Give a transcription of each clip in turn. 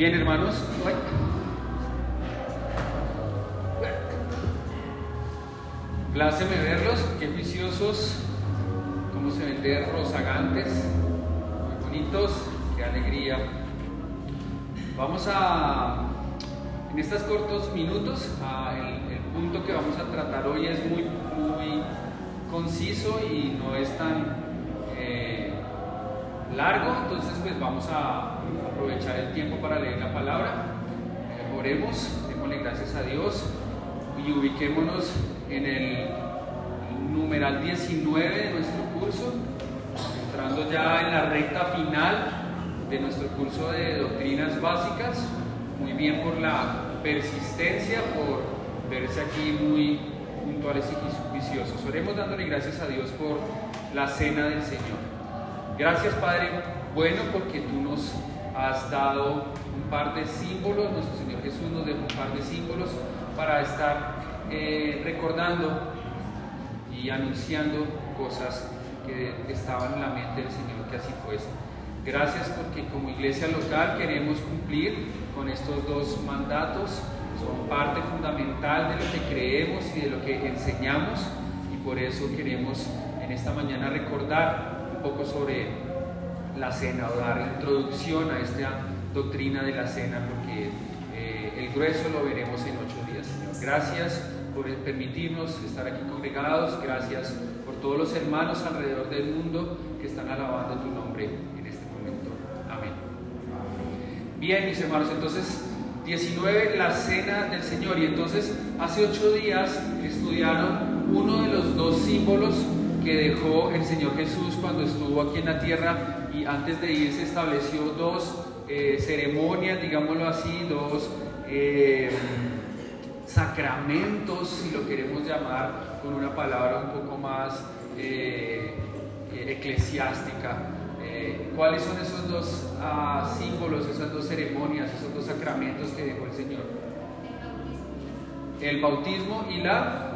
Bien, hermanos. Pláceme verlos, qué viciosos, cómo se ven de rozagantes, muy bonitos, qué alegría. Vamos a, en estos cortos minutos, el, punto que vamos a tratar hoy es muy, muy conciso y no es tan eh, largo, entonces pues vamos a aprovechar el tiempo para leer la palabra. Eh, oremos, démosle gracias a Dios y ubiquémonos en el numeral 19 de nuestro curso, entrando ya en la recta final de nuestro curso de doctrinas básicas. Muy bien por la persistencia, por verse aquí muy puntuales y viciosos. Oremos dándole gracias a Dios por la cena del Señor. Gracias Padre, bueno porque tú nos has dado un par de símbolos, nuestro Señor Jesús nos dejó un par de símbolos para estar eh, recordando y anunciando cosas que estaban en la mente del Señor que así fuese. Gracias porque como iglesia local queremos cumplir con estos dos mandatos, son parte fundamental de lo que creemos y de lo que enseñamos y por eso queremos en esta mañana recordar un poco sobre la cena o dar introducción a esta doctrina de la cena porque eh, el grueso lo veremos en ocho días. Gracias por permitirnos estar aquí congregados. Gracias por todos los hermanos alrededor del mundo que están alabando tu nombre en este momento. Amén. Bien, mis hermanos, entonces 19, la cena del Señor. Y entonces hace ocho días estudiaron uno de los dos símbolos que dejó el Señor Jesús cuando estuvo aquí en la tierra y antes de irse estableció dos eh, ceremonias, digámoslo así, dos... Eh, sacramentos, si lo queremos llamar con una palabra un poco más eh, eclesiástica. ¿Cuáles son esos dos ah, símbolos, esas dos ceremonias, esos dos sacramentos que dejó el Señor? El bautismo y la,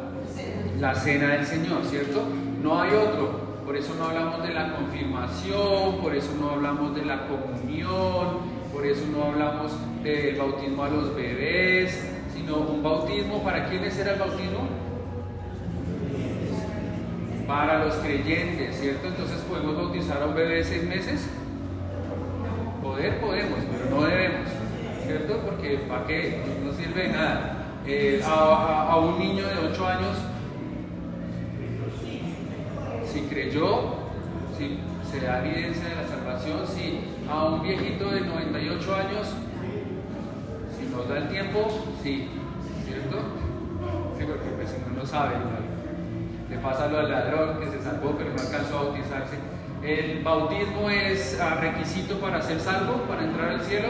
la cena del Señor, ¿cierto? No hay otro. Por eso no hablamos de la confirmación, por eso no hablamos de la comunión, por eso no hablamos del bautismo a los bebés, sino un bautismo. ¿Para quiénes era el bautismo? Para los creyentes, ¿cierto? Entonces podemos bautizar a un bebé de seis meses. Poder podemos, pero no debemos, ¿cierto? Porque ¿para qué? No sirve de nada. Eh, a, un niño de 8 años, si creyó, si se da evidencia de la salvación, si a un viejito de 98 años nos da el tiempo, sí, ¿cierto? Sí, porque pues, si no sabe, le pasa lo al ladrón que se salvó pero no alcanzó a bautizarse. El bautismo es requisito para ser salvo, para entrar al cielo.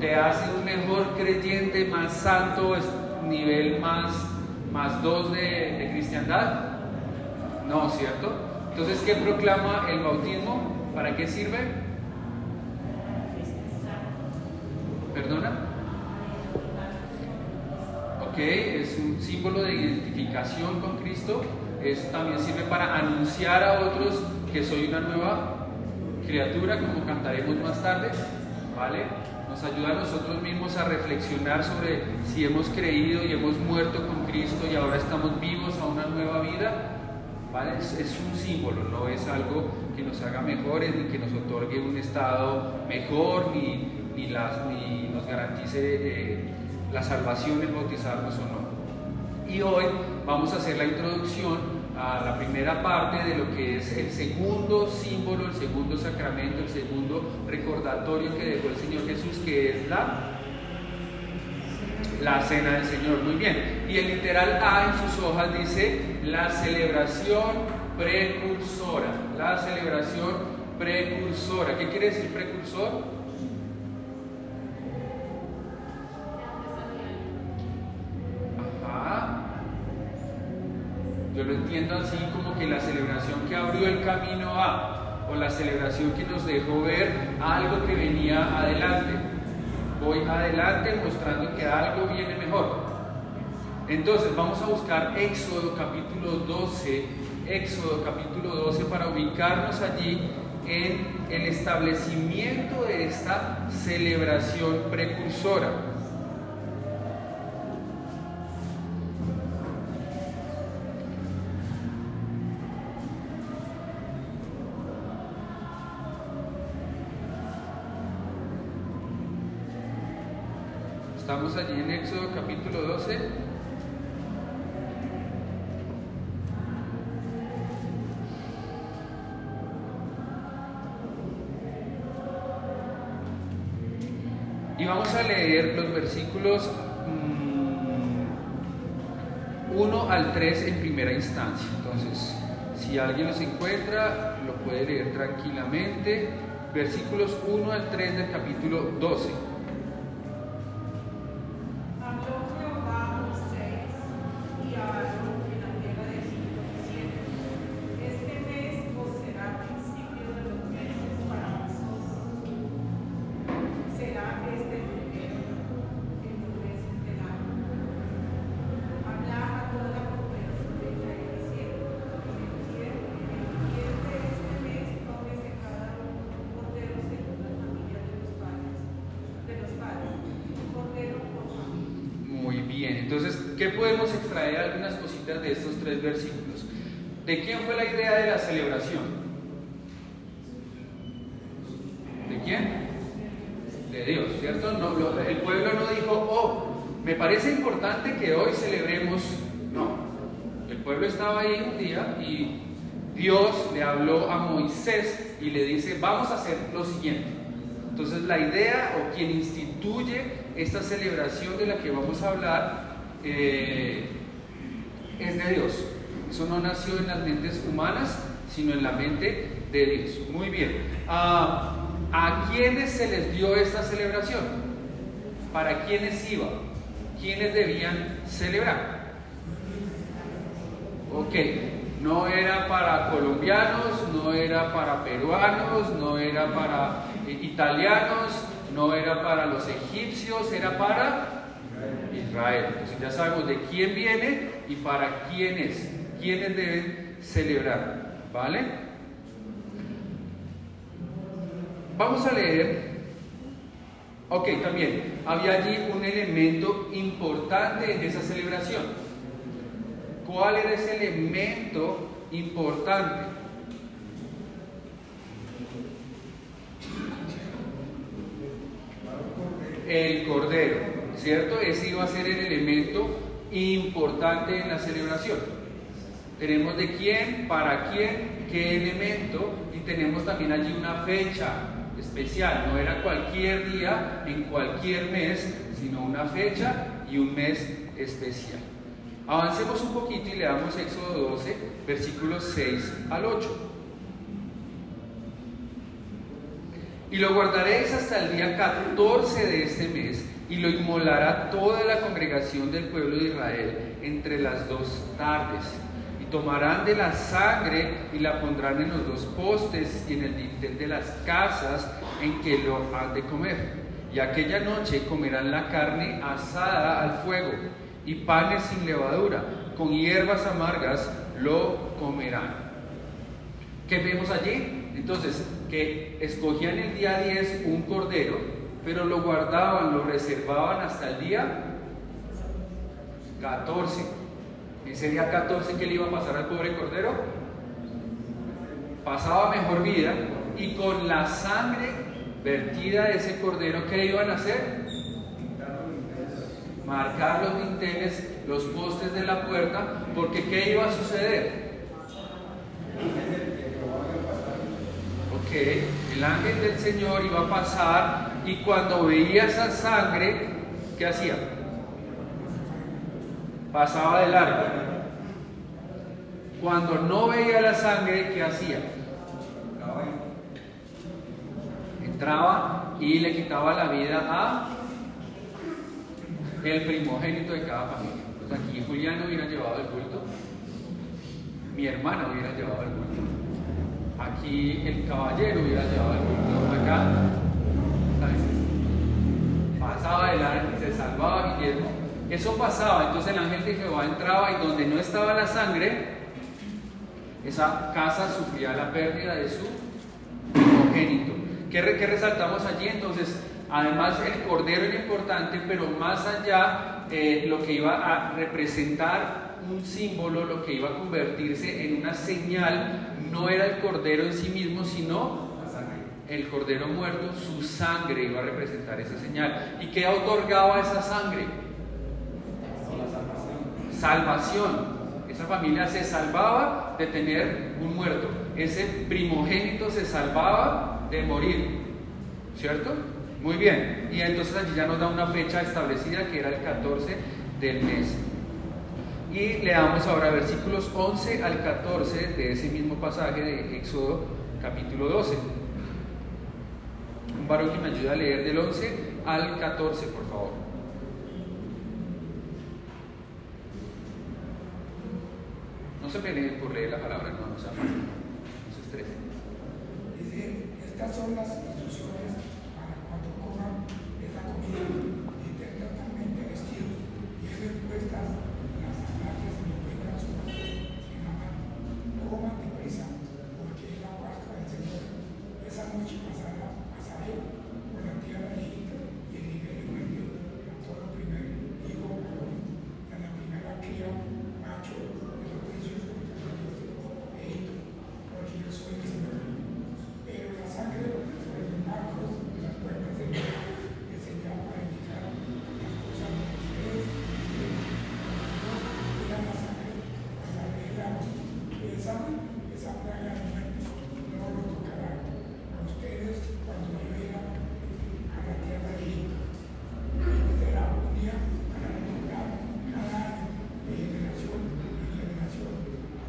Te hace un mejor creyente, más santo, nivel más, más dos de, de cristiandad. No, ¿cierto? Entonces, ¿qué proclama el bautismo? ¿Para qué sirve? ¿Perdona? Ok, es un símbolo de identificación con Cristo. Es, también sirve para anunciar a otros que soy una nueva criatura, como cantaremos más tarde. ¿Vale? Nos ayuda a nosotros mismos a reflexionar sobre si hemos creído y hemos muerto con Cristo y ahora estamos vivos a una nueva vida. ¿Vale? Es, es, un símbolo, no es algo que nos haga mejores, ni que nos otorgue un estado mejor, ni, ni, las, ni nos garantice eh, la salvación el bautizarnos o no. Y hoy vamos a hacer la introducción a la primera parte de lo que es el segundo símbolo, el segundo sacramento, el segundo recordatorio que dejó el Señor Jesús, que es la la cena del Señor. Muy bien. Y el literal A en sus hojas dice la celebración precursora. La celebración precursora. ¿Qué quiere decir precursor? Yo lo entiendo así como que la celebración que abrió el camino a, o la celebración que nos dejó ver algo que venía adelante. Voy adelante mostrando que algo viene mejor. Entonces vamos a buscar Éxodo capítulo 12, Éxodo capítulo 12 para ubicarnos allí en el establecimiento de esta celebración precursora. Éxodo capítulo 12. vamos a leer los versículos 1 mm, al 3 en primera instancia. Entonces, si alguien los encuentra, lo puede leer tranquilamente. Versículos 1 al 3 del capítulo 12. ¿Qué podemos extraer algunas cositas de estos tres versículos? ¿De quién fue la idea de la celebración? ¿De De Dios, ¿cierto? el pueblo no dijo, oh, me parece importante que hoy celebremos. No, el pueblo estaba ahí un día y Dios le habló a Moisés y le dice, vamos a hacer lo siguiente. Entonces la idea o quien instituye esta celebración de la que vamos a hablar eh, es de Dios. Eso no nació en las mentes humanas, sino en la mente de Dios. Muy bien. Ah, ¿A quiénes se les dio esta celebración? ¿Para quiénes iba? ¿Quiénes debían celebrar? Ok, no era para colombianos, no era para peruanos, no era para eh, italianos, no era para los egipcios, era para Israel. Entonces ya sabemos de quién viene y para quiénes, quiénes deben celebrar. ¿Vale? Vamos a leer. Ok, también había allí un elemento importante en esa celebración. ¿Cuál era ese elemento importante? El cordero. ¿cierto? Ese iba a ser el elemento importante en la celebración. Tenemos de quién, para quién, qué elemento y tenemos también allí una fecha especial. No era cualquier día en cualquier mes, sino una fecha y un mes especial. Avancemos un poquito y leamos Éxodo 12, versículos 6 al 8. Y lo guardaréis hasta el día 14 de este mes y lo inmolará toda la congregación del pueblo de Israel entre las dos tardes. Tomarán de la sangre y la pondrán en los dos postes y en el dintel de las casas en que lo han de comer. Y aquella noche comerán la carne asada al fuego y panes sin levadura, con hierbas amargas lo comerán. ¿Qué vemos allí? Entonces, que escogían el día 10 un cordero pero lo guardaban, lo reservaban hasta el día 14. Ese día 14 que le iba a pasar al pobre cordero, pasaba mejor vida y con la sangre vertida de ese cordero, ¿qué iban a hacer? Marcar los dinteles, los postes de la puerta, porque ¿qué iba a suceder? Ok, el ángel del Señor iba a pasar y cuando veía esa sangre, ¿qué hacía? Pasaba de largo. Cuando no veía la sangre, ¿qué hacía? Entraba y le quitaba la vida a el primogénito de cada familia. Pues aquí Julián hubiera llevado el culto, mi hermana hubiera llevado el culto, aquí el caballero hubiera llevado el culto, acá pasaba adelante, se salvaba Guillermo. Eso pasaba, entonces el ángel de Jehová entraba y donde no estaba la sangre, esa casa sufría la pérdida de su primogénito. ¿Qué, resaltamos allí? Entonces, además el cordero era importante, pero más allá eh, lo que iba a representar un símbolo, lo que iba a convertirse en una señal, no era el cordero en sí mismo, sino el cordero muerto, su sangre iba a representar esa señal. ¿Y qué otorgaba esa sangre? Salvación. Esa familia se salvaba de tener un muerto. Ese primogénito se salvaba de morir. ¿Cierto? Muy bien. Y entonces allí ya nos da una fecha establecida que era el 14 del mes. Y leamos ahora versículos 11 al 14 de ese mismo pasaje de Éxodo capítulo 12. Un varón que me ayude a leer del 11 al 14, por favor. No se peleen por leer la palabra, no, no se afanen, no se estresen. Dice, estas son las instrucciones para cuando coman esta comida y estén totalmente vestidos y estén puestas las sandalias y tengan su en la mano. Coman deprisa, porque es la Pascua del Señor. Esa noche pasará, pasaré por la tierra de Egipto y heriré de muerte a todo primer hijo varón, y a la primera cría macho de los juicios contra los dioses de Egipto, porque yo soy el Señor. Pero la sangre sobre los marcos de las puertas del lugar es señal para indicar las cosas que ustedes ven. Mira la sangre, pasaré el agua. Esa, esa plaga de muerte no los tocará a ustedes cuando yo llegue a la tierra de Egipto. Este será un día para recordar cada año de generación en generación.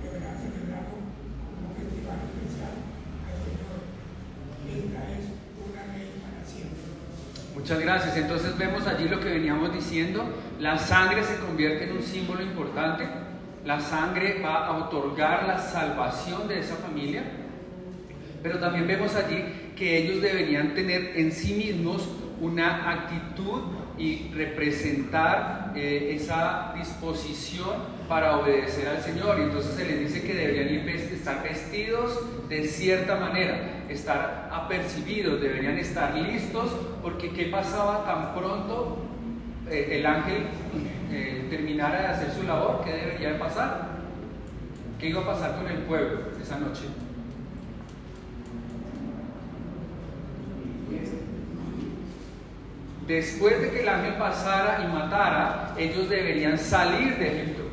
Deberá celebrarlo como un festival especial al Señor. Y esta es una ley para siempre. Muchas gracias. Entonces vemos allí lo que veníamos diciendo. La sangre se convierte en un símbolo importante. La sangre va a otorgar la salvación de esa familia. Pero también vemos allí que ellos deberían tener en sí mismos una actitud y representar eh, esa disposición para obedecer al Señor. Y entonces se les dice que deberían estar vestidos de cierta manera, estar apercibidos, deberían estar listos, porque ¿qué pasaba tan pronto eh, el ángel eh, terminara de hacer su labor? ¿Qué debería de pasar? ¿Qué iba a pasar con el pueblo esa noche? Después de que el ángel pasara y matara, ellos deberían salir de Egipto.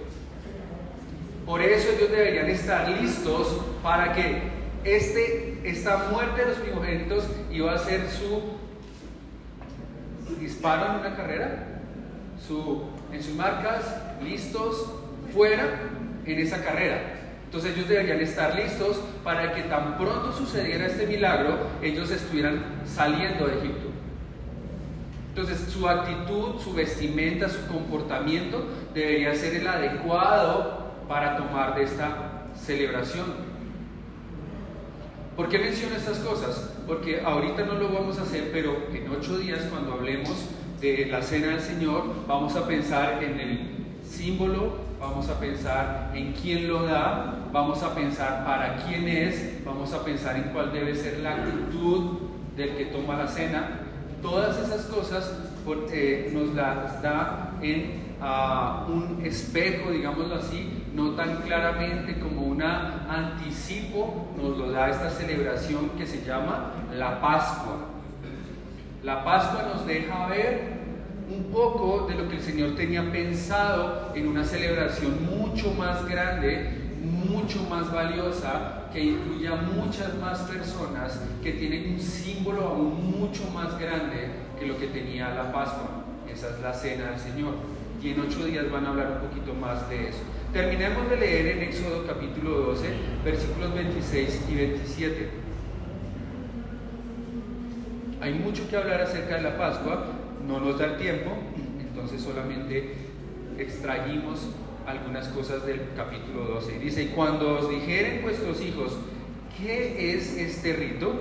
Por eso ellos deberían estar listos para que este, esta muerte de los primogénitos iba a ser su disparo en una carrera, su, en sus marcas, listos, fuera en esa carrera. Entonces ellos deberían estar listos para que tan pronto sucediera este milagro, ellos estuvieran saliendo de Egipto. Entonces su actitud, su vestimenta, su comportamiento debería ser el adecuado para tomar de esta celebración. ¿Por qué menciono estas cosas? Porque ahorita no lo vamos a hacer, pero en ocho días cuando hablemos de la cena del Señor, vamos a pensar en el símbolo, vamos a pensar en quién lo da, vamos a pensar para quién es, vamos a pensar en cuál debe ser la actitud del que toma la cena. Todas esas cosas eh, nos las da en ah, un espejo, digámoslo así, no tan claramente como un anticipo, nos lo da esta celebración que se llama la Pascua. La Pascua nos deja ver un poco de lo que el Señor tenía pensado en una celebración mucho más grande, mucho más valiosa, que incluya muchas más personas, que tienen un símbolo aún mucho más grande que lo que tenía la Pascua. Esa es la cena del Señor. Y en ocho días van a hablar un poquito más de eso. Terminemos de leer en Éxodo capítulo 12, versículos 26 y 27. Hay mucho que hablar acerca de la Pascua, no nos da el tiempo, entonces solamente extraímos algunas cosas del capítulo 12. Y dice, y cuando os dijeren vuestros hijos, ¿qué es este rito?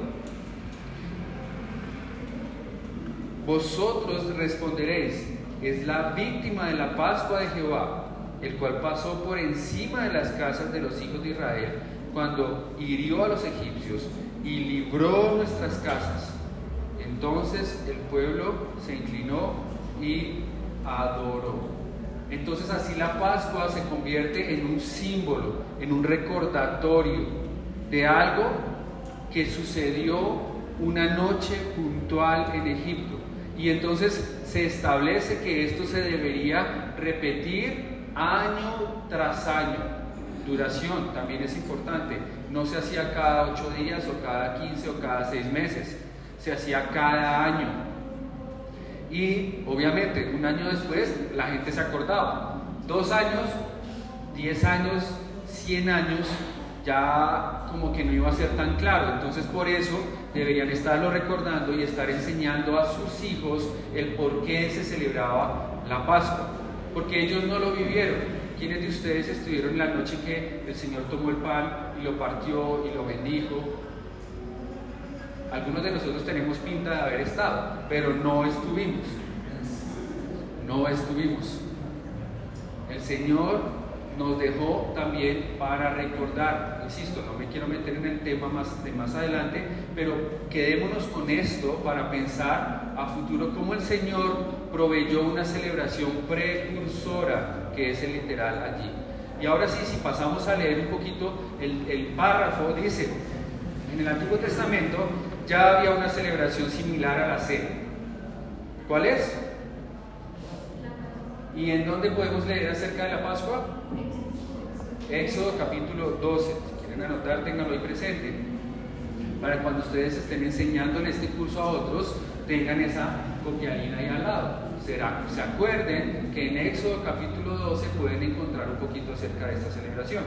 Vosotros responderéis, es la víctima de la Pascua de Jehová, el cual pasó por encima de las casas de los hijos de Israel cuando hirió a los egipcios y libró nuestras casas. Entonces el pueblo se inclinó y adoró. Entonces así la Pascua se convierte en un símbolo, en un recordatorio de algo que sucedió una noche puntual en Egipto. Y entonces se establece que esto se debería repetir año tras año. Duración también es importante. No se hacía cada ocho días o cada quince o cada seis meses. Se hacía cada año. Y obviamente un año después la gente se acordaba. Dos años, diez años, cien años, ya como que no iba a ser tan claro. Entonces por eso deberían estarlo recordando y estar enseñando a sus hijos el por qué se celebraba la Pascua. Porque ellos no lo vivieron. ¿Quiénes de ustedes estuvieron la noche que el Señor tomó el pan y lo partió y lo bendijo? Algunos de nosotros tenemos pinta de haber estado, pero no estuvimos. No estuvimos. El Señor nos dejó también para recordar, insisto, no me quiero meter en el tema más de más adelante, pero quedémonos con esto para pensar a futuro cómo el Señor proveyó una celebración precursora, que es el literal allí. Y ahora sí, si pasamos a leer un poquito el, el párrafo, dice, en el Antiguo Testamento ya había una celebración similar a la cena. ¿Cuál es? ¿Y en dónde podemos leer acerca de la Pascua? Éxodo capítulo 12. Si quieren anotar, ténganlo ahí presente. Para cuando ustedes estén enseñándole este curso a otros, tengan esa copialina ahí al lado. Será, se acuerden que en Éxodo capítulo 12 pueden encontrar un poquito acerca de esta celebración.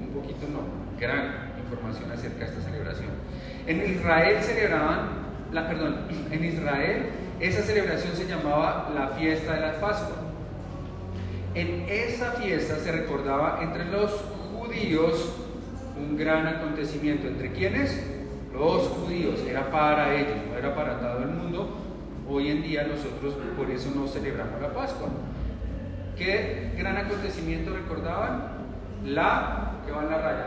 Un poquito no, gran información acerca de esta celebración. En Israel celebraban, la, perdón, en Israel esa celebración se llamaba la fiesta de la Pascua. En esa fiesta se recordaba entre los judíos un gran acontecimiento. ¿Entre quiénes? Los judíos. Era para ellos, no era para todo el mundo. Hoy en día nosotros por eso no celebramos la Pascua. ¿Qué gran acontecimiento recordaban? La, que va en la raya.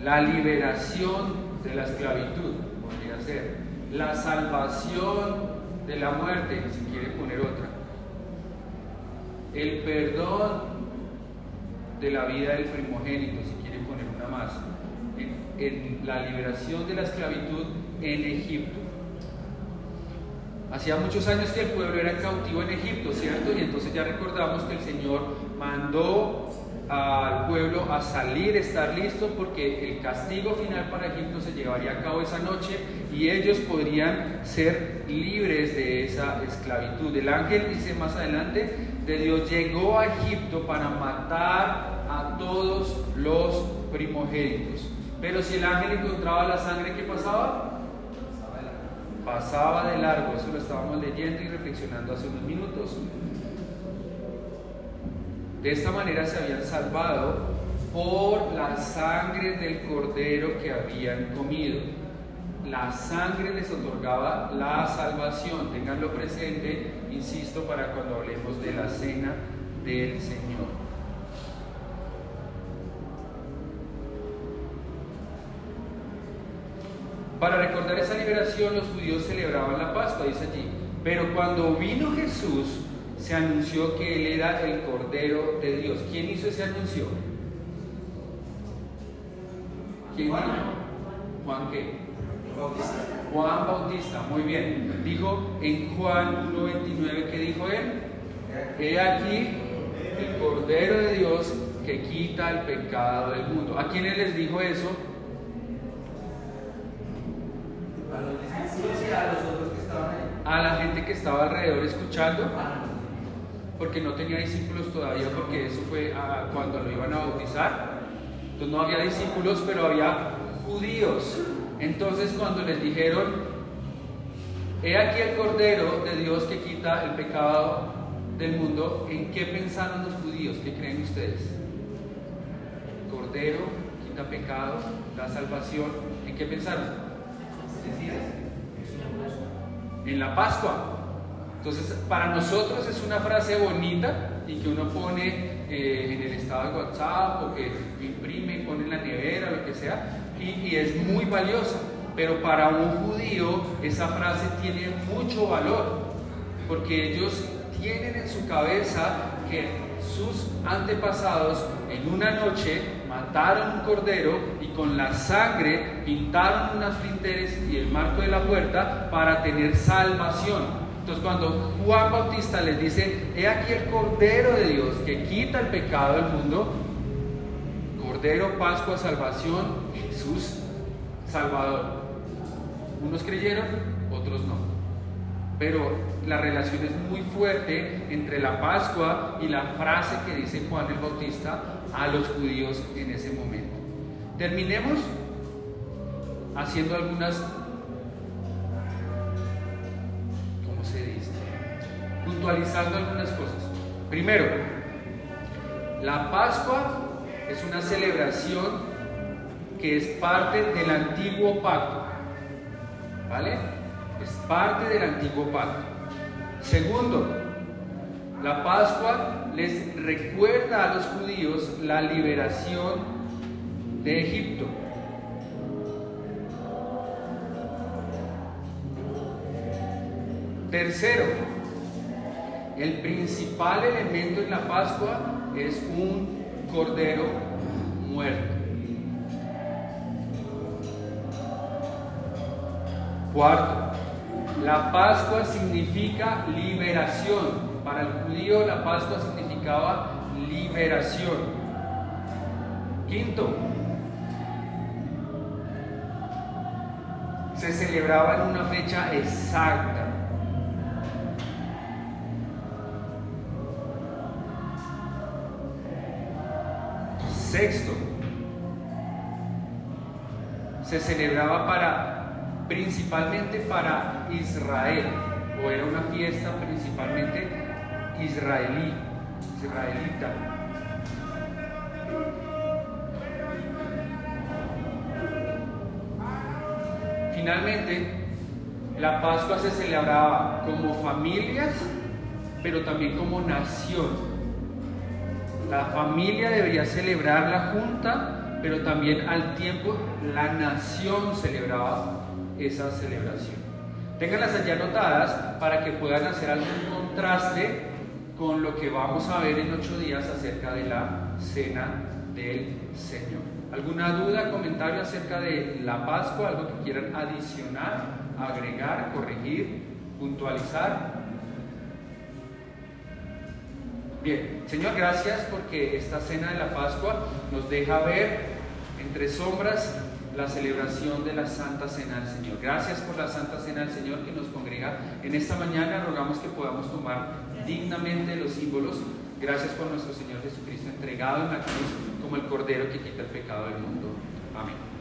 La liberación de la esclavitud, podría ser. La salvación de la muerte, si quiere poner otra. El perdón de la vida del primogénito, si quiere poner una más. En, la liberación de la esclavitud en Egipto. Hacía muchos años que el pueblo era cautivo en Egipto, ¿cierto? Y entonces ya recordamos que el Señor mandó al pueblo a salir, estar listo, porque el castigo final para Egipto se llevaría a cabo esa noche y ellos podrían ser libres de esa esclavitud. El ángel dice más adelante, de Dios llegó a Egipto para matar a todos los primogénitos. Pero si el ángel encontraba la sangre, ¿qué pasaba? Pasaba de largo, eso lo estábamos leyendo y reflexionando hace unos minutos. De esta manera se habían salvado por la sangre del cordero que habían comido. La sangre les otorgaba la salvación. Tenganlo presente, insisto, para cuando hablemos de la cena del Señor. Para recordar esa liberación, los judíos celebraban la Pascua, dice allí. Pero cuando vino Jesús, se anunció que Él era el Cordero de Dios. ¿Quién hizo ese anuncio? ¿Quién Juan. ¿Juan qué? Bautista. Juan Bautista, muy bien. Dijo en Juan 1.29, ¿qué dijo él? He aquí el Cordero de Dios que quita el pecado del mundo. ¿A quiénes les dijo eso? A los discípulos y a los otros que estaban ahí. A la gente que estaba alrededor escuchando porque no tenía discípulos todavía, porque eso fue cuando lo iban a bautizar. Entonces no había discípulos, pero había judíos. Entonces cuando les dijeron, he aquí el Cordero de Dios que quita el pecado del mundo, ¿en qué pensaron los judíos? ¿Qué creen ustedes? Cordero, quita pecado, da salvación. ¿En qué pensaron? En la Pascua. Entonces, para nosotros es una frase bonita y que uno pone eh, en el estado de WhatsApp o que imprime y pone en la nevera, lo que sea, y, es muy valiosa. Pero para un judío esa frase tiene mucho valor, porque ellos tienen en su cabeza que sus antepasados en una noche mataron un cordero y con la sangre pintaron unas frinteres y el marco de la puerta para tener salvación. Entonces cuando Juan Bautista les dice, he aquí el Cordero de Dios que quita el pecado del mundo, Cordero, Pascua, Salvación, Jesús, Salvador. Unos creyeron, otros no. Pero la relación es muy fuerte entre la Pascua y la frase que dice Juan el Bautista a los judíos en ese momento. Terminemos haciendo algunas algunas cosas. Primero, la Pascua es una celebración que es parte del antiguo pacto. ¿Vale? Es parte del antiguo pacto. Segundo, la Pascua les recuerda a los judíos la liberación de Egipto. Tercero, el principal elemento en la Pascua es un cordero muerto. Cuarto, la Pascua significa liberación. Para el judío la Pascua significaba liberación. Quinto, se celebraba en una fecha exacta. Sexto, se celebraba para principalmente para Israel, o era una fiesta principalmente israelí, israelita. Finalmente, la Pascua se celebraba como familias, pero también como nación. La familia debería celebrar la junta, pero también al tiempo la nación celebraba esa celebración. Ténganlas allá anotadas para que puedan hacer algún contraste con lo que vamos a ver en ocho días acerca de la cena del Señor. ¿Alguna duda, comentario acerca de la Pascua? ¿Algo que quieran adicionar, agregar, corregir, puntualizar? Bien, Señor, gracias porque esta cena de la Pascua nos deja ver entre sombras la celebración de la Santa Cena del Señor. Gracias por la Santa Cena del Señor que nos congrega en esta mañana. Rogamos que podamos tomar dignamente los símbolos. Gracias por nuestro Señor Jesucristo entregado en la cruz como el Cordero que quita el pecado del mundo. Amén.